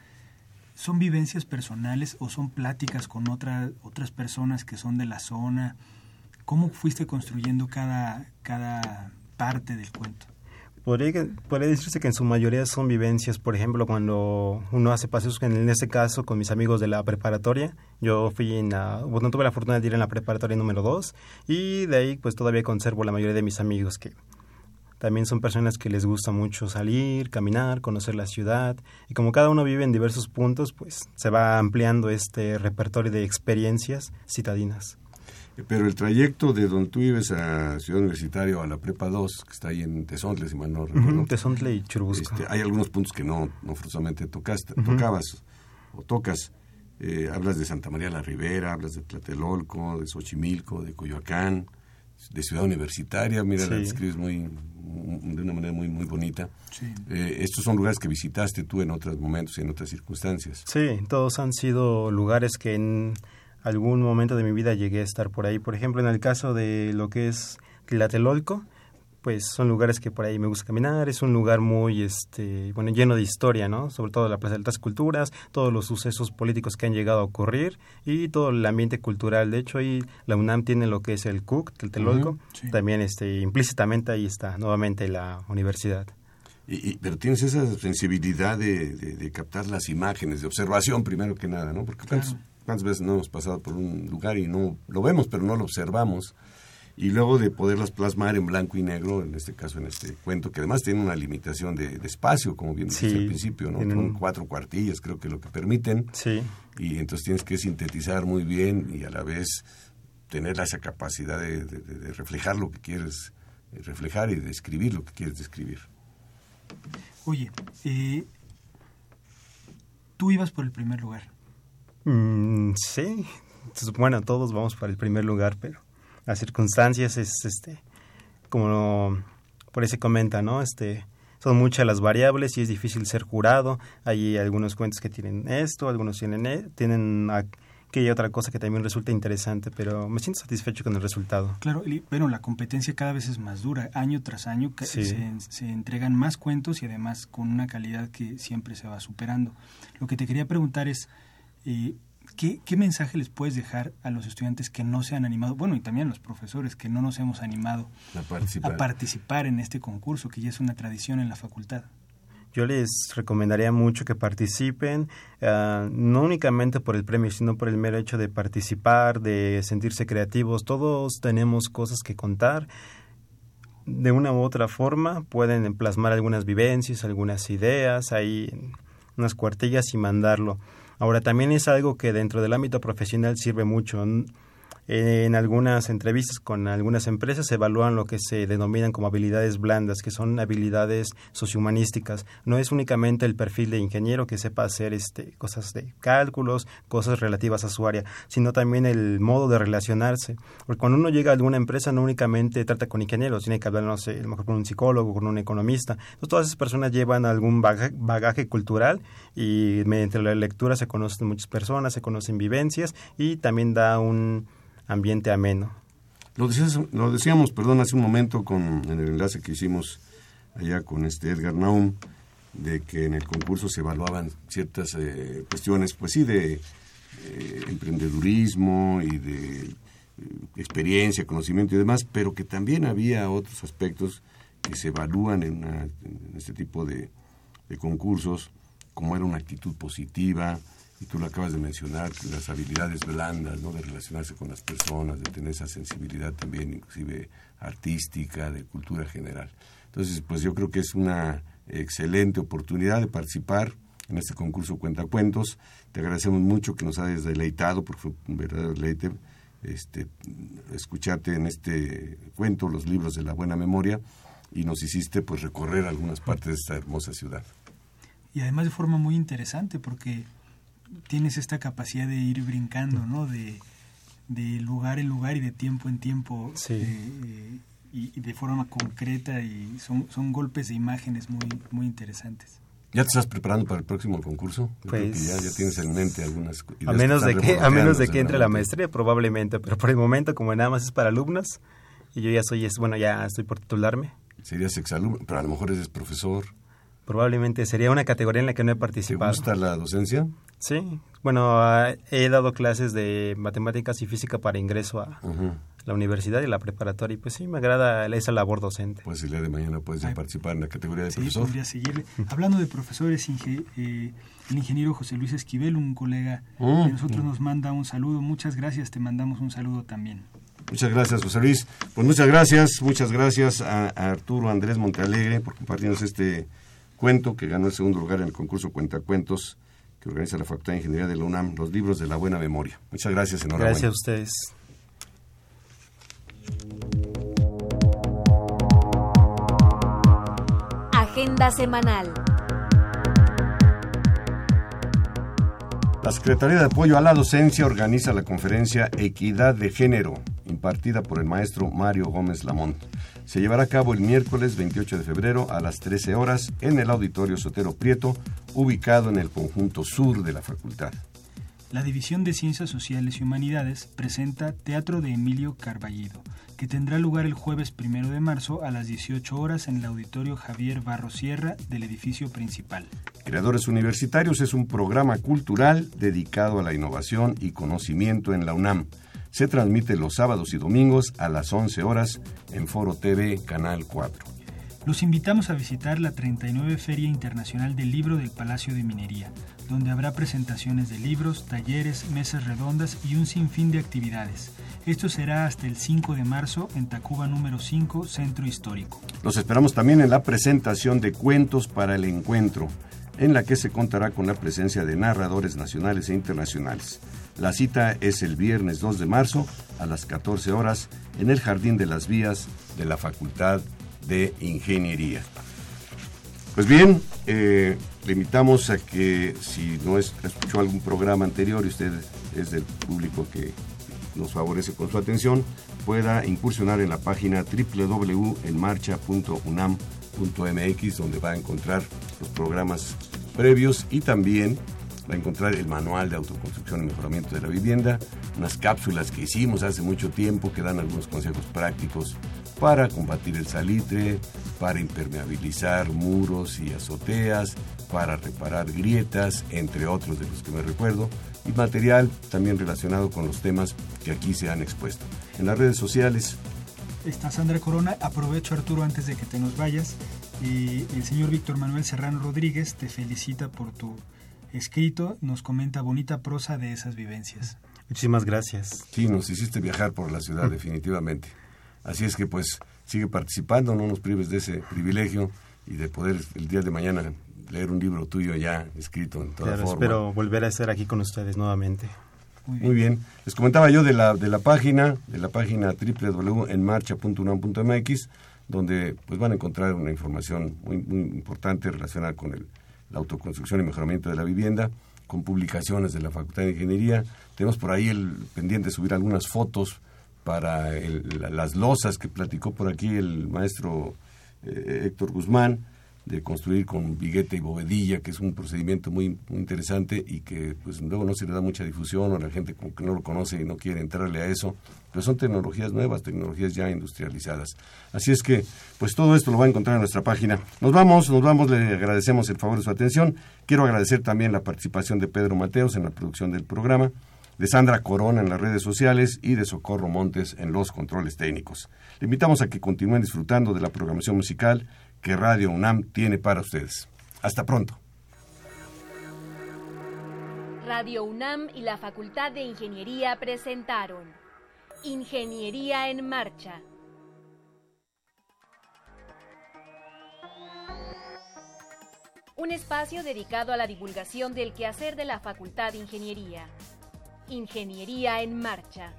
¿Son vivencias personales o son pláticas con otra, otras personas que son de la zona? ¿Cómo fuiste construyendo cada, cada parte del cuento? Podría, podría, decirse que en su mayoría son vivencias, por ejemplo, cuando uno hace paseos, en este caso con mis amigos de la preparatoria, yo fui en la, bueno, tuve la fortuna de ir en la preparatoria número 2 y de ahí pues todavía conservo la mayoría de mis amigos que también son personas que les gusta mucho salir, caminar, conocer la ciudad y como cada uno vive en diversos puntos, pues se va ampliando este repertorio de experiencias citadinas. Pero el trayecto de donde tú vives a Ciudad Universitaria o a la Prepa 2, que está ahí en Tezontle, si mal no recuerdo. Tezontle y Churubusco. Este, hay algunos puntos que no, no forzosamente tocaste, tocabas o tocas. Eh, hablas de Santa María la Ribera, hablas de Tlatelolco, de Xochimilco, de Coyoacán, de Ciudad Universitaria, mira, la describes muy, de una manera muy muy bonita. Eh, estos son lugares que visitaste tú en otros momentos y en otras circunstancias. Sí, todos han sido lugares que en algún momento de mi vida llegué a estar por ahí. Por ejemplo, en el caso de lo que es Tlatelolco, pues son lugares que por ahí me gusta caminar, es un lugar muy este bueno lleno de historia, ¿no? Sobre todo la Plaza de Altas Culturas, todos los sucesos políticos que han llegado a ocurrir y todo el ambiente cultural. De hecho, ahí la UNAM tiene lo que es el CUC, el Telolco, también este implícitamente ahí está nuevamente la universidad. Y, pero tienes esa sensibilidad de, captar las imágenes, de observación primero que nada, ¿no? Porque cuántas veces no hemos pasado por un lugar y no lo vemos, pero no lo observamos y luego de poderlas plasmar en blanco y negro, en este caso en este cuento, que además tiene una limitación de, espacio, como bien dijiste al principio, ¿no? Son cuatro cuartillas, creo que lo que permiten. Sí. Y entonces tienes que sintetizar muy bien y a la vez tener esa capacidad de, reflejar lo que quieres reflejar y de escribir lo que quieres describir. Oye, eh, tú ibas por el primer lugar. Mm, sí, bueno, todos vamos para el primer lugar, pero las circunstancias es este como por ahí se comenta, ¿no? Este son muchas las variables y es difícil ser jurado. Hay algunos cuentos que tienen esto, algunos tienen e, tienen aquella otra cosa que también resulta interesante, pero me siento satisfecho con el resultado. Claro, pero la competencia cada vez es más dura. Año tras año se, se, entregan más cuentos y además con una calidad que siempre se va superando. Lo que te quería preguntar es, eh, ¿qué, ¿qué mensaje les puedes dejar a los estudiantes que no se han animado, bueno, y también a los profesores que no nos hemos animado A participar. a participar en este concurso, que ya es una tradición en la facultad? Yo les recomendaría mucho que participen, ah, no únicamente por el premio, sino por el mero hecho de participar, de sentirse creativos. Todos tenemos cosas que contar. De una u otra forma pueden plasmar algunas vivencias, algunas ideas, ahí unas cuartillas y mandarlo. Ahora también es algo que dentro del ámbito profesional sirve mucho. En algunas entrevistas con algunas empresas se evalúan lo que se denominan como habilidades blandas, que son habilidades sociohumanísticas. No es únicamente el perfil de ingeniero que sepa hacer este, cosas de cálculos, cosas relativas a su área, sino también el modo de relacionarse. Porque cuando uno llega a alguna empresa no únicamente trata con ingenieros, tiene que hablar, no sé, a lo mejor con un psicólogo, con un economista. Entonces todas esas personas llevan algún bagaje, bagaje cultural y mediante la lectura se conocen muchas personas, se conocen vivencias y también da un ambiente ameno. Lo, decías, lo decíamos, perdón, hace un momento con en el enlace que hicimos allá con este Edgar Naum, de que en el concurso se evaluaban ciertas eh, cuestiones, pues sí, de eh, emprendedurismo y de eh, experiencia, conocimiento y demás, pero que también había otros aspectos que se evalúan en, en este tipo de, de concursos, como era una actitud positiva, y tú lo acabas de mencionar, las habilidades blandas, ¿no? De relacionarse con las personas, de tener esa sensibilidad también, inclusive artística, de cultura general. Entonces, pues yo creo que es una excelente oportunidad de participar en este concurso Cuentacuentos. Te agradecemos mucho que nos hayas deleitado, porque fue un verdadero deleite este, escucharte en este cuento, los libros de la buena memoria, y nos hiciste pues recorrer algunas partes de esta hermosa ciudad. Y además de forma muy interesante porque tienes esta capacidad de ir brincando, ¿no? De, de lugar en lugar y de tiempo en tiempo Sí. eh, eh, y, y de forma concreta y son, son golpes de imágenes muy, muy interesantes. ¿Ya te estás preparando para el próximo concurso? Yo creo Pues- que ya, ya tienes en mente algunas A ideas menos, de que, a menos de que entre en la maestría, probablemente, pero por el momento, como nada más es para alumnos, y yo ya soy, es- bueno, ya estoy por titularme, Serías exalumno, pero a lo mejor eres profesor. Probablemente sería una categoría en la que no he ¿Te participado. gusta la docencia? Sí, bueno, he dado clases de matemáticas y física para ingreso a la universidad y la preparatoria, y pues sí, me agrada esa labor docente. Pues el día de mañana puedes Ay. participar en la categoría de Sí, profesor. podría seguir. Hablando de profesores, Inge- eh, el ingeniero José Luis Esquivel, un colega Mm. de nosotros, nos manda un saludo. Muchas gracias, te mandamos un saludo también. Muchas gracias, José Luis. Pues muchas gracias, muchas gracias a, a Arturo Andrés Montalegre por compartirnos este cuento que ganó el segundo lugar en el concurso Cuentacuentos que organiza la Facultad de Ingeniería de la UNAM, los libros de la buena memoria. Muchas gracias, enhorabuena. Gracias a ustedes. Agenda semanal. La Secretaría de Apoyo a la Docencia organiza la conferencia Equidad de Género, impartida por el maestro Mario Gómez Lamont. Se llevará a cabo el miércoles 28 de febrero a las 13 horas en el Auditorio Sotero Prieto, ubicado en el conjunto sur de la facultad. La División de Ciencias Sociales y Humanidades presenta Teatro de Emilio Carballido, que tendrá lugar el jueves primero de marzo a las 18 horas en el Auditorio Javier Barro Sierra del edificio principal. Creadores Universitarios es un programa cultural dedicado a la innovación y conocimiento en la UNAM. Se transmite los sábados y domingos a las 11 horas en Foro TV, Canal 4. Los invitamos a visitar la 39 Feria Internacional del Libro del Palacio de Minería, donde habrá presentaciones de libros, talleres, mesas redondas y un sinfín de actividades. Esto será hasta el 5 de marzo en Tacuba número 5, Centro Histórico. Los esperamos también en la presentación de Cuentos para el Encuentro, en la que se contará con la presencia de narradores nacionales e internacionales. La cita es el viernes 2 de marzo a las 14 horas en el Jardín de las Vías de la Facultad de Ingeniería. Pues bien, eh, le invitamos a que si no es- escuchó algún programa anterior y usted es del público que nos favorece con su atención, pueda incursionar en la página www.enmarcha.unam.mx donde va a encontrar los programas previos y también va a encontrar el manual de autoconstrucción y mejoramiento de la vivienda, unas cápsulas que hicimos hace mucho tiempo que dan algunos consejos prácticos para combatir el salitre, para impermeabilizar muros y azoteas, para reparar grietas, entre otros de los que me recuerdo, y material también relacionado con los temas que aquí se han expuesto. En las redes sociales. Está Sandra Corona. Aprovecho, Arturo, antes de que te nos vayas. y el señor Víctor Manuel Serrano Rodríguez te felicita por tu escrito. Nos comenta bonita prosa de esas vivencias. Muchísimas gracias. Sí, nos hiciste viajar por la ciudad, definitivamente. Así es que, pues, sigue participando, no nos prives de ese privilegio y de poder el día de mañana leer un libro tuyo ya escrito en toda claro, forma. Espero volver a estar aquí con ustedes nuevamente. Muy bien. Les comentaba yo de la, de la página, de la página www.enmarcha.unam.mx, donde pues van a encontrar una información muy, muy importante relacionada con el, la autoconstrucción y mejoramiento de la vivienda, con publicaciones de la Facultad de Ingeniería. Tenemos por ahí el pendiente de subir algunas fotos para las losas que platicó por aquí el maestro eh, Héctor Guzmán, de construir con viguete y bovedilla, que es un procedimiento muy, muy, interesante y que pues luego no se le da mucha difusión o la gente como que no lo conoce y no quiere entrarle a eso, pero son tecnologías nuevas, tecnologías ya industrializadas. Así es que pues todo esto lo va a encontrar en nuestra página. Nos vamos, nos vamos, le agradecemos el favor de su atención. Quiero agradecer también la participación de Pedro Mateos en la producción del programa, de Sandra Corona en las redes sociales y de Socorro Montes en los controles técnicos. Le invitamos a que continúen disfrutando de la programación musical que Radio UNAM tiene para ustedes. Hasta pronto. Radio UNAM y la Facultad de Ingeniería presentaron Ingeniería en Marcha. Un espacio dedicado a la divulgación del quehacer de la Facultad de Ingeniería. Ingeniería en Marcha.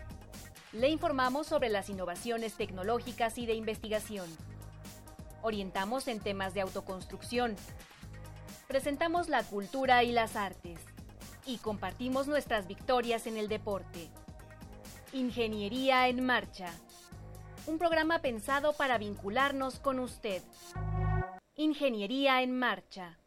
Le informamos sobre las innovaciones tecnológicas y de investigación orientamos en temas de autoconstrucción, presentamos la cultura y las artes y compartimos nuestras victorias en el deporte. Ingeniería en Marcha. Un programa pensado para vincularnos con usted. Ingeniería en Marcha.